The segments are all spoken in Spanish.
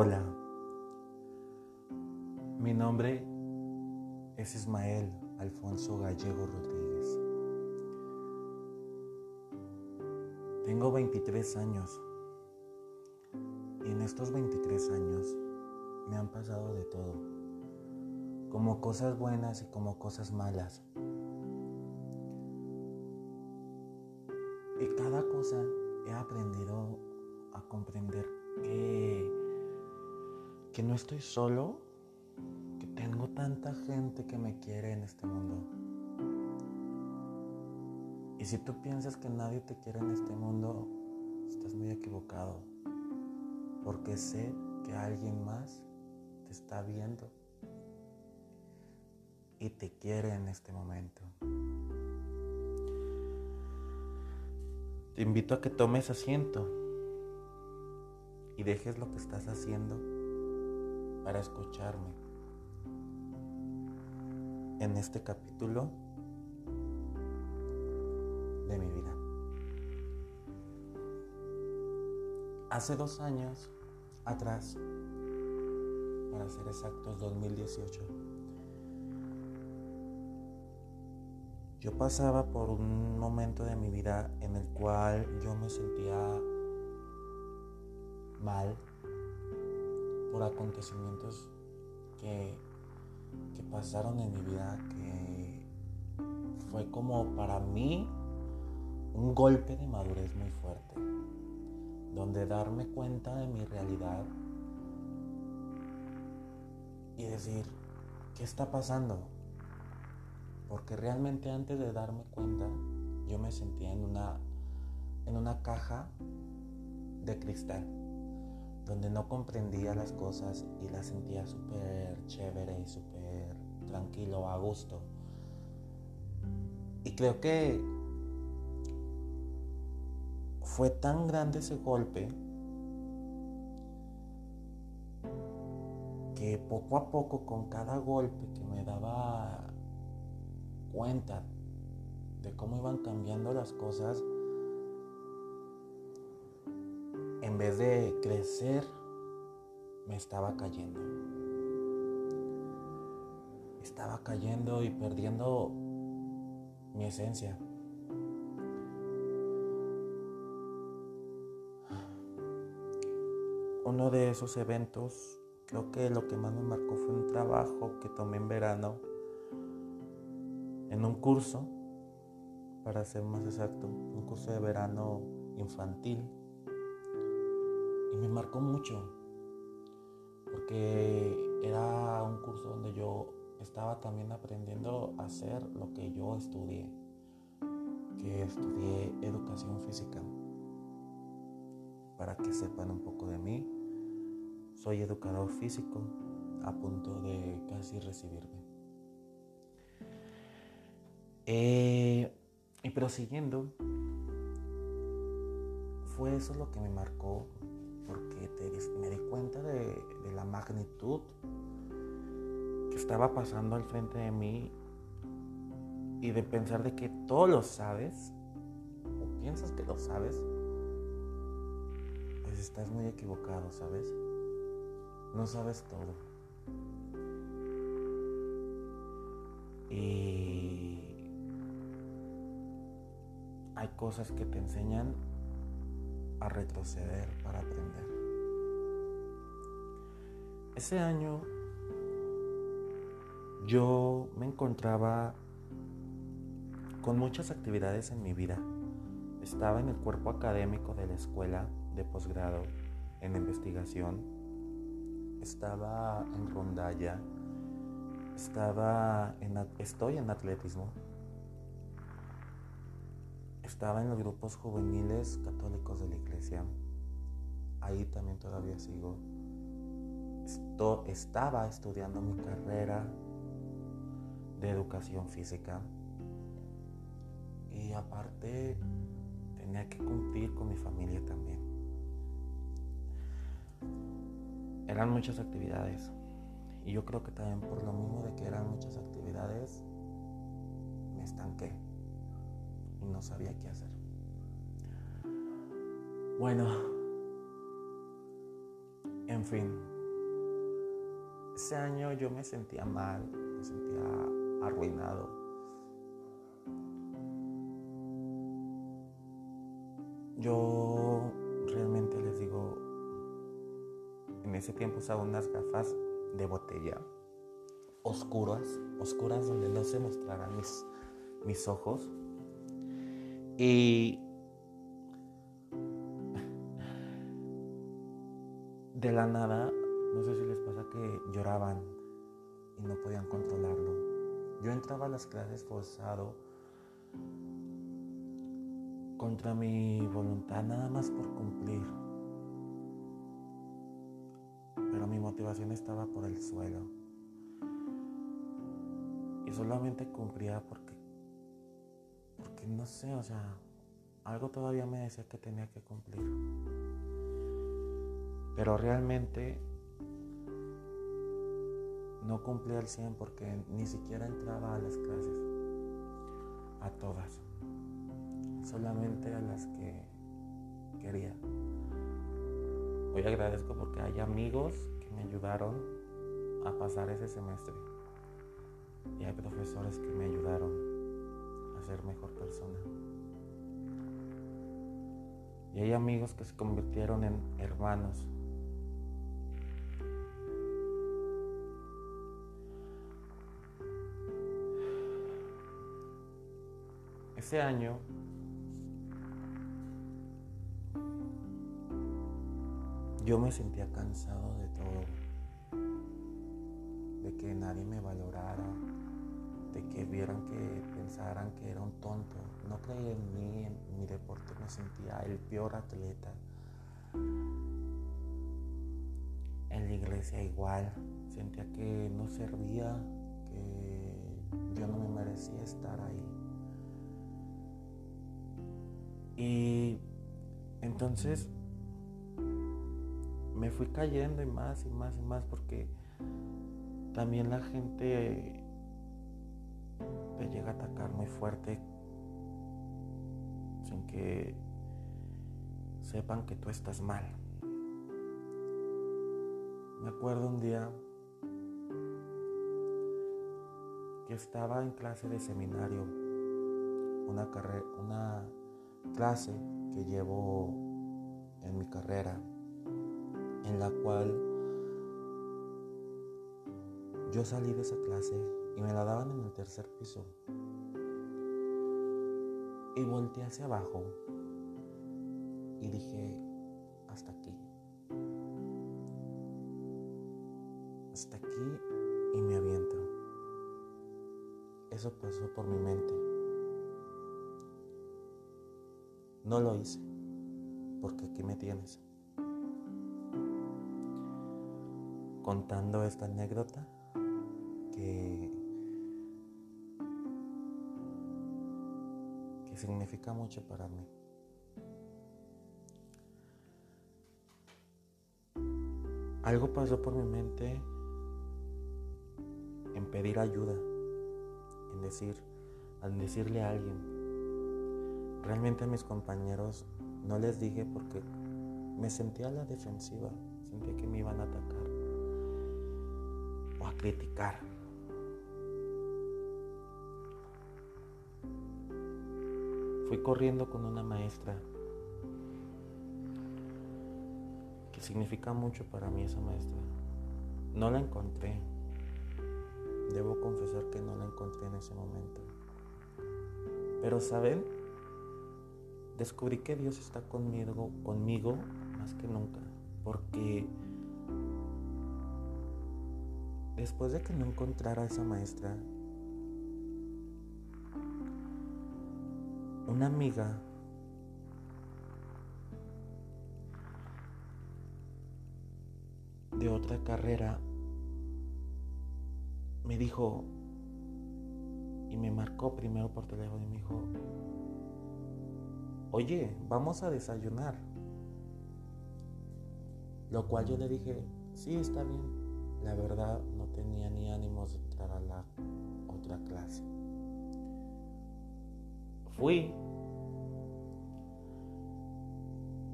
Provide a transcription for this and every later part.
Hola, mi nombre es Ismael Alfonso Gallego Rodríguez. Tengo 23 años y en estos 23 años me han pasado de todo, como cosas buenas y como cosas malas. Y cada cosa he aprendido a comprender que no estoy solo, que tengo tanta gente que me quiere en este mundo. Y si tú piensas que nadie te quiere en este mundo, estás muy equivocado. Porque sé que alguien más te está viendo y te quiere en este momento. Te invito a que tomes asiento y dejes lo que estás haciendo para escucharme en este capítulo de mi vida. Hace dos años atrás, para ser exactos, 2018, yo pasaba por un momento de mi vida en el cual yo me sentía mal por acontecimientos que, que pasaron en mi vida que fue como para mí un golpe de madurez muy fuerte, donde darme cuenta de mi realidad y decir, ¿qué está pasando? Porque realmente antes de darme cuenta, yo me sentía en una, en una caja de cristal, donde no comprendía las cosas y las sentía súper chévere y súper tranquilo, a gusto. Y creo que fue tan grande ese golpe que poco a poco con cada golpe que me daba cuenta de cómo iban cambiando las cosas, en vez de crecer, me estaba cayendo. Estaba cayendo y perdiendo mi esencia. Uno de esos eventos, creo que lo que más me marcó fue un trabajo que tomé en verano en un curso, para ser más exacto, un curso de verano infantil. Me marcó mucho, porque era un curso donde yo estaba también aprendiendo a hacer lo que yo estudié, que estudié educación física. Para que sepan un poco de mí, soy educador físico a punto de casi recibirme. Eh, y prosiguiendo, fue eso lo que me marcó, porque me di cuenta de, de la magnitud que estaba pasando al frente de mí y de pensar de que todo lo sabes, o piensas que lo sabes, pues estás muy equivocado, ¿sabes? No sabes todo. Y hay cosas que te enseñan retroceder para aprender. Ese año yo me encontraba con muchas actividades en mi vida. Estaba en el cuerpo académico de la escuela de posgrado en investigación. Estaba en rondalla. Estaba estoy en atletismo. Estaba en los grupos juveniles católicos de la iglesia. Ahí también todavía sigo. Esto, estaba estudiando mi carrera de educación física. Y aparte tenía que cumplir con mi familia también. Eran muchas actividades. Y yo creo que también por lo mismo de que eran muchas actividades, me estanqué y no sabía qué hacer. Bueno, En fin, ese año yo me sentía mal, me sentía arruinado. Yo realmente les digo, en ese tiempo usaba unas gafas de botella oscuras, oscuras donde no se mostraran mis, mis ojos. Y de la nada, no sé si les pasa que lloraban y no podían controlarlo. Yo entraba a las clases forzado contra mi voluntad nada más por cumplir. Pero mi motivación estaba por el suelo. Y solamente cumplía porque, porque no sé, o sea, algo todavía me decía que tenía que cumplir. Pero realmente no cumplía al 100 porque ni siquiera entraba a las clases, a todas, solamente a las que quería. Hoy agradezco porque hay amigos que me ayudaron a pasar ese semestre y hay profesores que me ayudaron ser mejor persona. Y hay amigos que se convirtieron en hermanos. Ese año yo me sentía cansado de todo, de que nadie me valorara, que vieran que pensaran que era un tonto. No creía en mí, en mi deporte, me sentía el peor atleta. En la iglesia igual, sentía que no servía, que yo no me merecía estar ahí. Y entonces me fui cayendo y más y más y más porque también la gente te llega a atacar muy fuerte sin que sepan que tú estás mal. Me acuerdo un día que estaba en clase de seminario, una, carrera, una clase que llevo en mi carrera, en la cual yo salí de esa clase y me la daban en el tercer piso. Y volteé hacia abajo y dije, hasta aquí. Hasta aquí y me aviento. Eso pasó por mi mente. No lo hice, porque aquí me tienes. Contando esta anécdota que, significa mucho para mí. Algo pasó por mi mente en pedir ayuda, en decir, al decirle a alguien, Realmente a mis compañeros no les dije porque me sentía a la defensiva, sentía que me iban a atacar o a criticar. Fui corriendo con una maestra que significa mucho para mí esa maestra. No la encontré. Debo confesar que no la encontré en ese momento. Pero ¿saben? descubrí que Dios está conmigo, conmigo más que nunca, porque después de que no encontrara a esa maestra, una amiga de otra carrera me dijo y me marcó primero por teléfono y me dijo, oye, vamos a desayunar. Lo cual yo le dije, sí, está bien. La verdad no tenía ni ánimos de entrar a la otra clase. Fui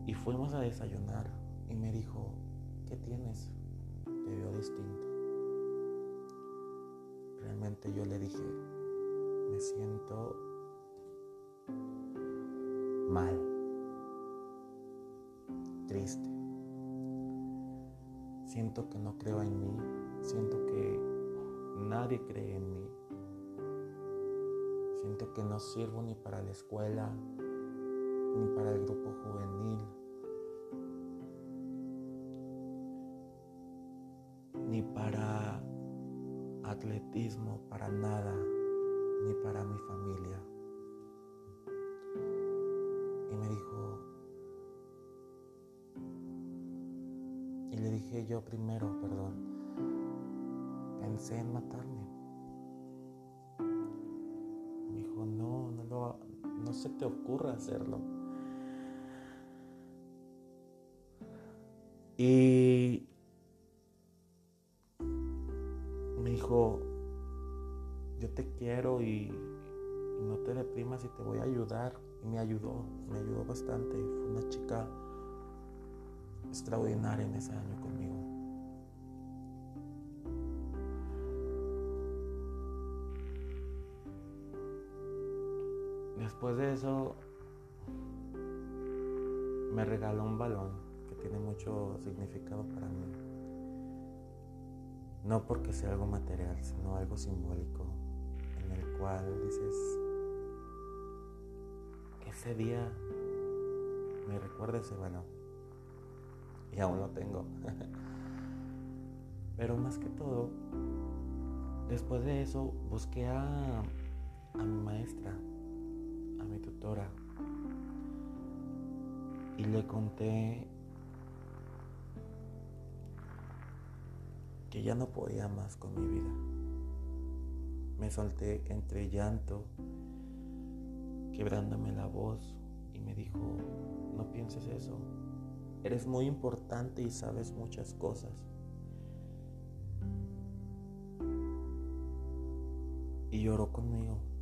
y fuimos a desayunar y me dijo, ¿qué tienes? Te veo distinto. Realmente yo le dije, me siento mal, triste. Siento que no creo en mí, siento que nadie cree en mí. Siento que no sirvo ni para la escuela, ni para el grupo juvenil, ni para atletismo, para nada, ni para mi familia. Y me dijo, y le dije yo primero, perdón, pensé en matarme. Se te ocurra hacerlo. Y me dijo, yo te quiero y, no te deprimas y te voy a ayudar. Y me ayudó, me ayudó bastante. Fue una chica extraordinaria en ese año conmigo. Después de eso, me regaló un balón que tiene mucho significado para mí. No porque sea algo material, sino algo simbólico, en el cual dices, ese día me recuerda ese balón. Y aún lo tengo. Pero más que todo, después de eso busqué a, a mi maestra, a mi tutora, y le conté que ya no podía más con mi vida. Me solté entre llanto, quebrándome la voz, y me dijo, no pienses eso, eres muy importante y sabes muchas cosas. Y lloró conmigo.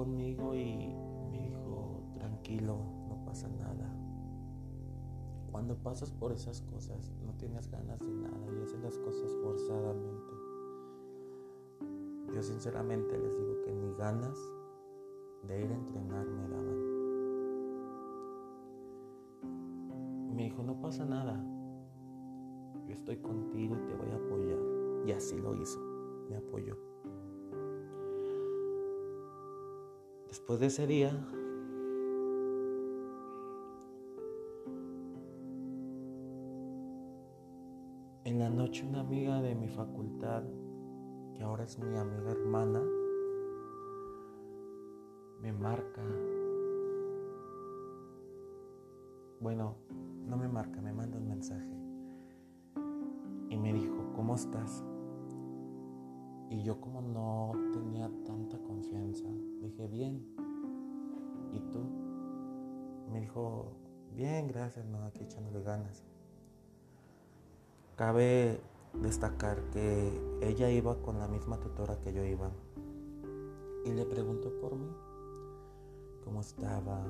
Conmigo y me dijo, tranquilo, no pasa nada. Cuando pasas por esas cosas, no tienes ganas de nada y haces las cosas forzadamente. Yo sinceramente les digo que ni ganas de ir a entrenar me daban. Me dijo, no pasa nada. Yo estoy contigo y te voy a apoyar. Y así lo hizo. Me apoyó. Después de ese día, en la noche una amiga de mi facultad, que ahora es mi amiga hermana, me marca. Bueno, no me marca, me manda un mensaje. Y me dijo, ¿cómo estás? Y yo como no tenía tanta confianza, dije, bien. ¿Y tú? Me dijo, bien, gracias, no, aquí echándole ganas. Cabe destacar que ella iba con la misma tutora que yo iba. Y le preguntó por mí, cómo estaba.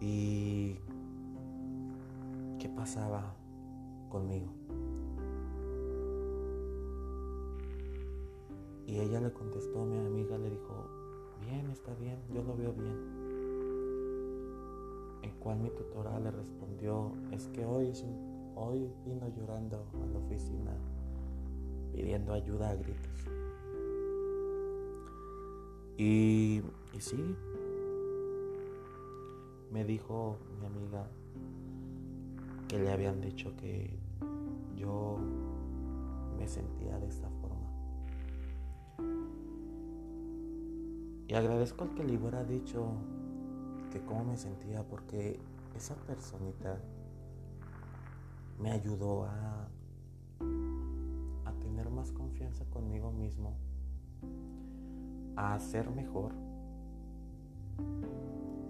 Y qué pasaba conmigo. Y ella le contestó, mi amiga le dijo, bien, está bien, yo lo veo bien. En cual mi tutora le respondió, es que hoy, hoy vino llorando a la oficina pidiendo ayuda a gritos. Y, y sí, me dijo mi amiga que le habían dicho que yo me sentía de. Y agradezco al que le hubiera dicho que cómo me sentía porque esa personita me ayudó a, a tener más confianza conmigo mismo, a ser mejor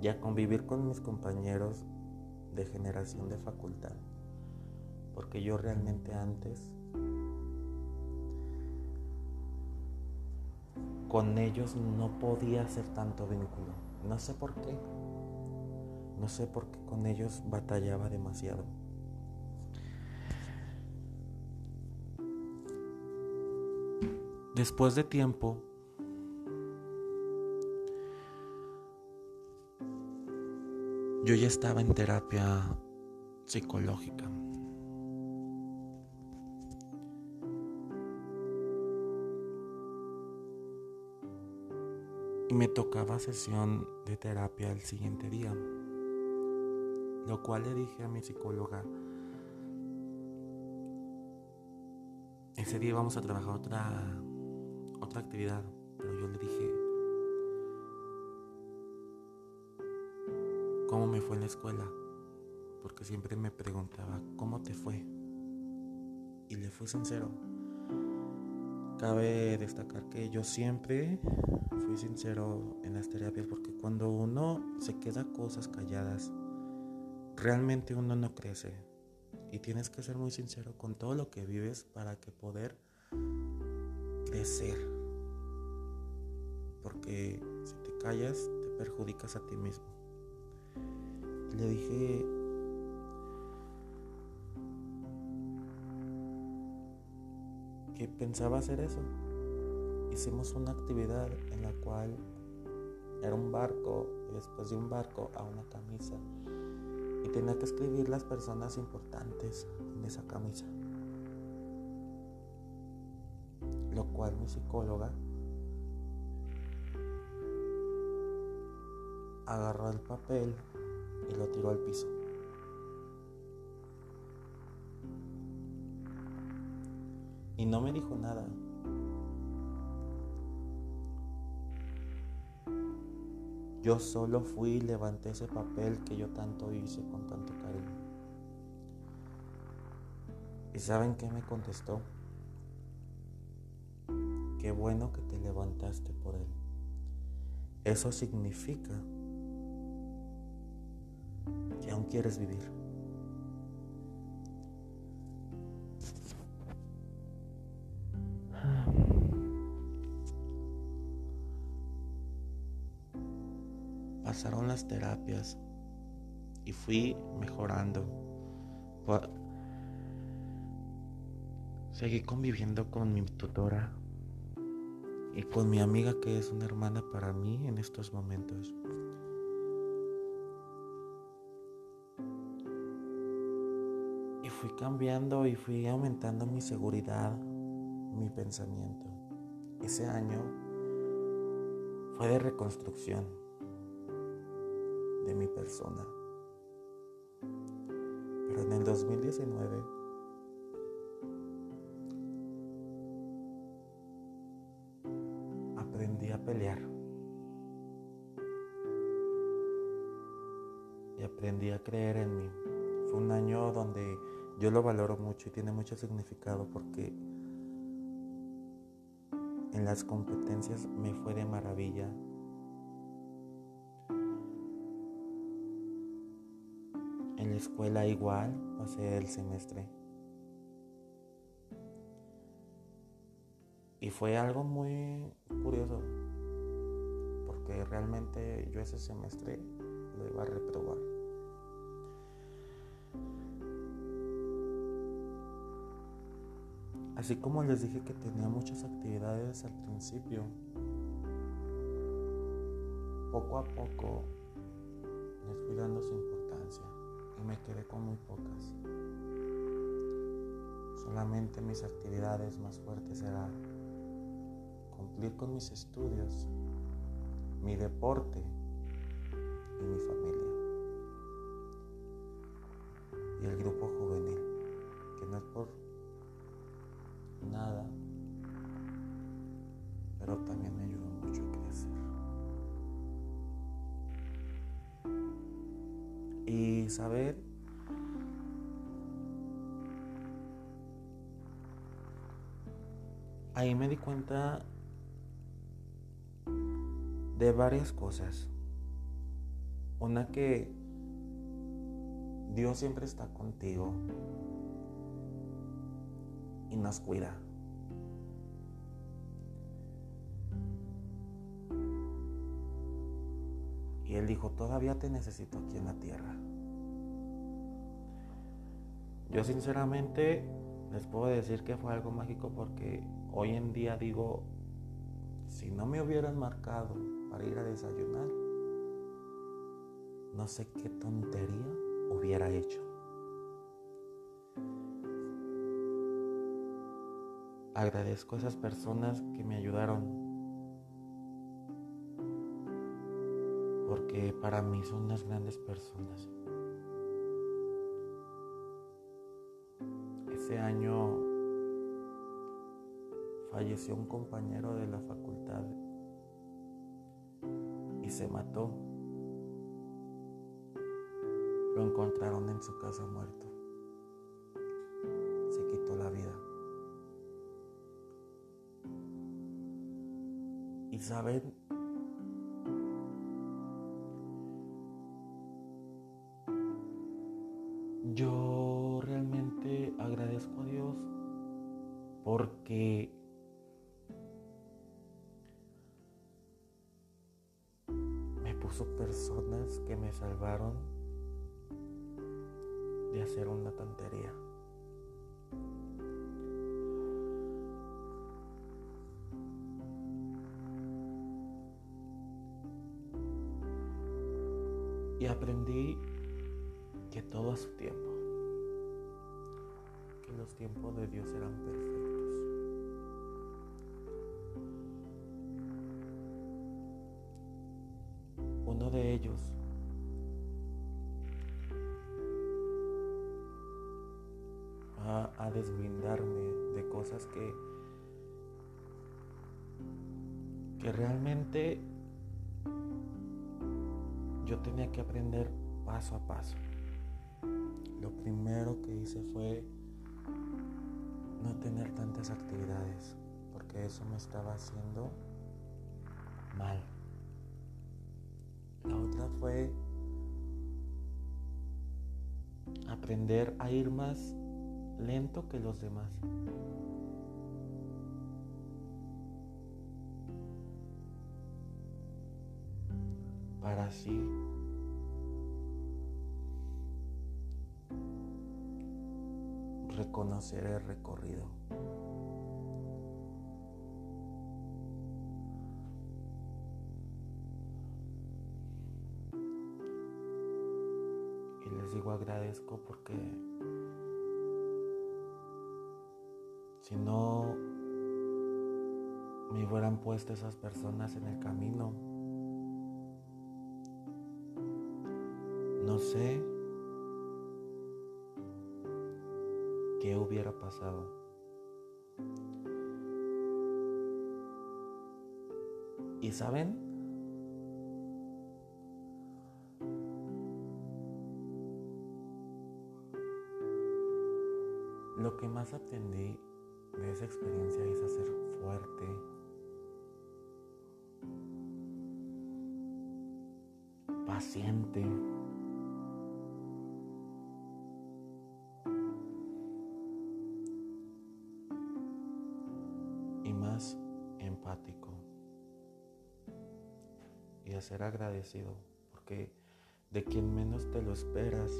y a convivir con mis compañeros de generación de facultad. Porque yo realmente antes con ellos no podía hacer tanto vínculo. No sé por qué. No sé por qué con ellos batallaba demasiado. Después de tiempo, yo ya estaba en terapia psicológica. Y me tocaba sesión de terapia el siguiente día. Lo cual le dije a mi psicóloga, ese día vamos a trabajar otra, otra actividad, pero yo le dije, ¿cómo me fue en la escuela? Porque siempre me preguntaba, ¿cómo te fue? Y le fui sincero. Cabe destacar que yo siempre fui sincero en las terapias porque cuando uno se queda cosas calladas, realmente uno no crece. Y tienes que ser muy sincero con todo lo que vives para que poder crecer. Porque si te callas, te perjudicas a ti mismo. Le dije, que pensaba hacer eso. Hicimos una actividad en la cual era un barco y después de un barco a una camisa. Y tenía que escribir las personas importantes en esa camisa. Lo cual mi psicóloga agarró el papel y lo tiró al piso. Y no me dijo nada. Yo solo fui y levanté ese papel que yo tanto hice con tanto cariño. ¿Y saben qué me contestó? Qué bueno que te levantaste por él. Eso significa que aún quieres vivir. Pasaron las terapias y fui mejorando. Seguí conviviendo con mi tutora y con mi amiga que es una hermana para mí en estos momentos. Y fui cambiando y fui aumentando mi seguridad, mi pensamiento. Ese año fue de reconstrucción mi persona. Pero en el 2019 aprendí a pelear. Y aprendí a creer en mí. Fue un año donde yo lo valoro mucho y tiene mucho significado porque en las competencias me fue de maravilla escuela igual pasé el semestre. Y fue algo muy curioso, porque realmente yo ese semestre lo iba a reprobar. Así como les dije que tenía muchas actividades al principio, poco a poco les fui dando su importancia me quedé con muy pocas. Solamente mis actividades más fuertes eran cumplir con mis estudios, mi deporte y mi familia. Y el grupo juvenil, que no es por nada, pero también me ayudó saber ahí me di cuenta de varias cosas. Una que Dios siempre está contigo y nos cuida. Y él dijo, todavía te necesito aquí en la tierra. Yo sinceramente les puedo decir que fue algo mágico porque hoy en día digo, si no me hubieran marcado para ir a desayunar, no sé qué tontería hubiera hecho. Agradezco a esas personas que me ayudaron porque para mí son unas grandes personas. Ese año falleció un compañero de la facultad y se mató. Lo encontraron en su casa muerto. Se quitó la vida. Y saben, Y aprendí que todo a su tiempo, que los tiempos de Dios eran perfectos. Desblindarme de cosas que que realmente yo tenía que aprender paso a paso. Lo primero que hice fue no tener tantas actividades, porque eso me estaba haciendo mal. La otra fue aprender a ir más lento que los demás. Para así reconocer el recorrido. Y les digo agradezco porque si no me hubieran puesto esas personas en el camino, no sé qué hubiera pasado. ¿Y saben? Lo que más aprendí de esa experiencia es a ser fuerte, paciente. y más empático y a ser agradecido porque de quien menos te lo esperas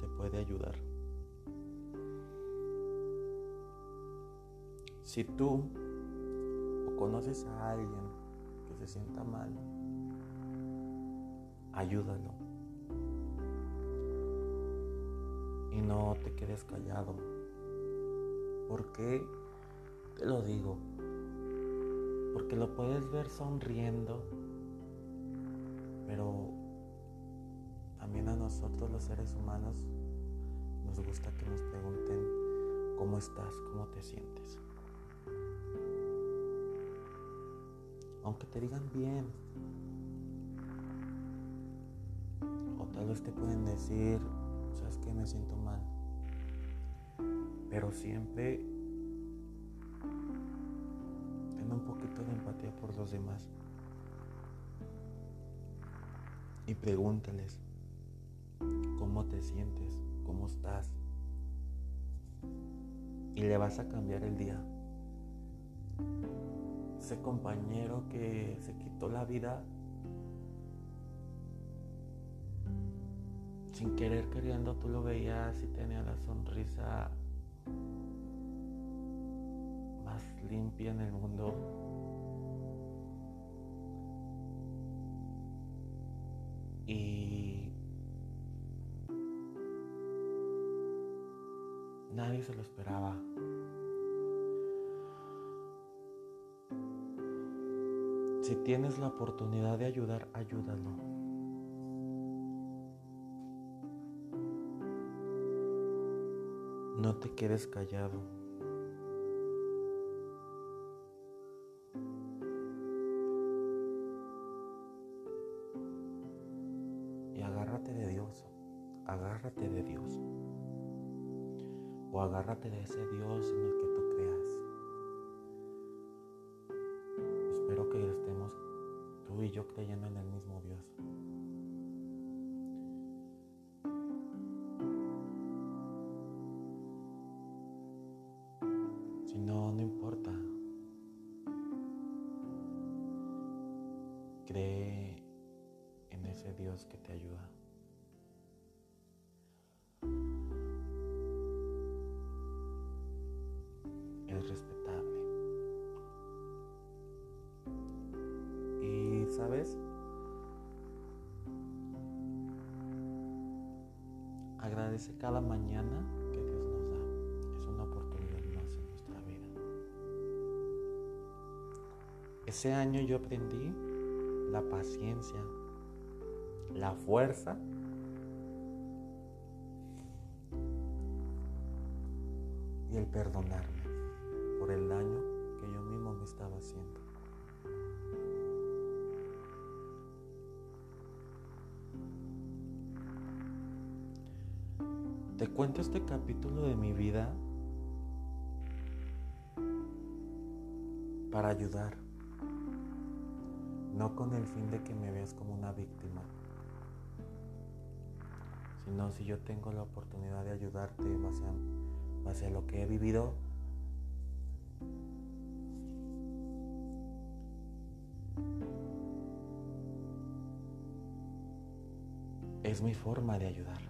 te puede ayudar. Si tú o conoces a alguien que se sienta mal, ayúdalo. Y no te quedes callado. Porque te lo digo. Porque lo puedes ver sonriendo. Pero también a nosotros los seres humanos nos gusta que nos pregunten cómo estás, cómo te sientes. Aunque te digan bien. O tal vez te pueden decir, sabes que me siento mal. Pero siempre ten un poquito de empatía por los demás. Y pregúntales cómo te sientes, cómo estás. Y le vas a cambiar el día ese compañero que se quitó la vida sin querer queriendo tú lo veías y tenía la sonrisa más limpia en el mundo. Y nadie se lo esperaba. Si tienes la oportunidad de ayudar, ayúdalo. No te quedes callado. Y agárrate de Dios. Agárrate de Dios. O agárrate de ese Dios sabes, agradece cada mañana que Dios nos da. Es una oportunidad más en nuestra vida. Ese año yo aprendí la paciencia, la fuerza y el perdonarme cuento este capítulo de mi vida para ayudar, no con el fin de que me veas como una víctima, sino si yo tengo la oportunidad de ayudarte a, base a lo que he vivido, es mi forma de ayudar.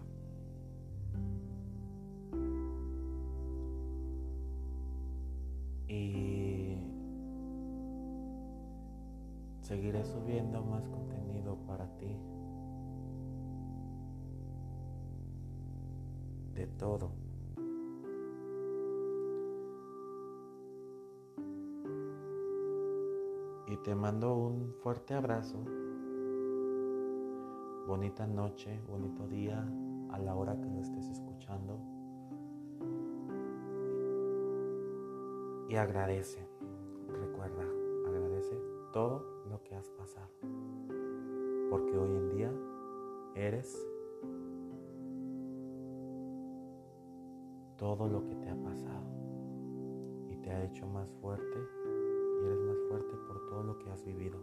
Subiendo más contenido para ti. De todo. Y te mando un fuerte abrazo. Bonita noche, bonito día a la hora que lo estés escuchando. Y agradece, recuerda, agradece todo lo que has pasado. Porque hoy en día eres todo lo que te ha pasado. Y te ha hecho más fuerte. Y eres más fuerte por todo lo que has vivido.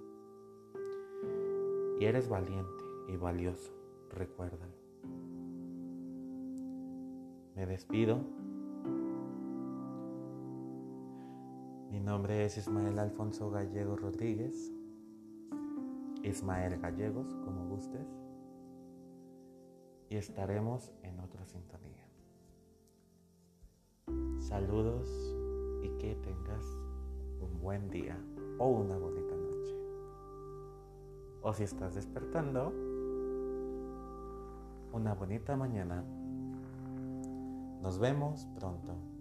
Y eres valiente y valioso, recuérdalo. Me despido. Mi nombre es Ismael Alfonso Gallego Rodríguez. Ismael Gallegos, como gustes. Y estaremos en otra sintonía. Saludos y que tengas un buen día o una bonita noche. O si estás despertando, una bonita mañana. Nos vemos pronto.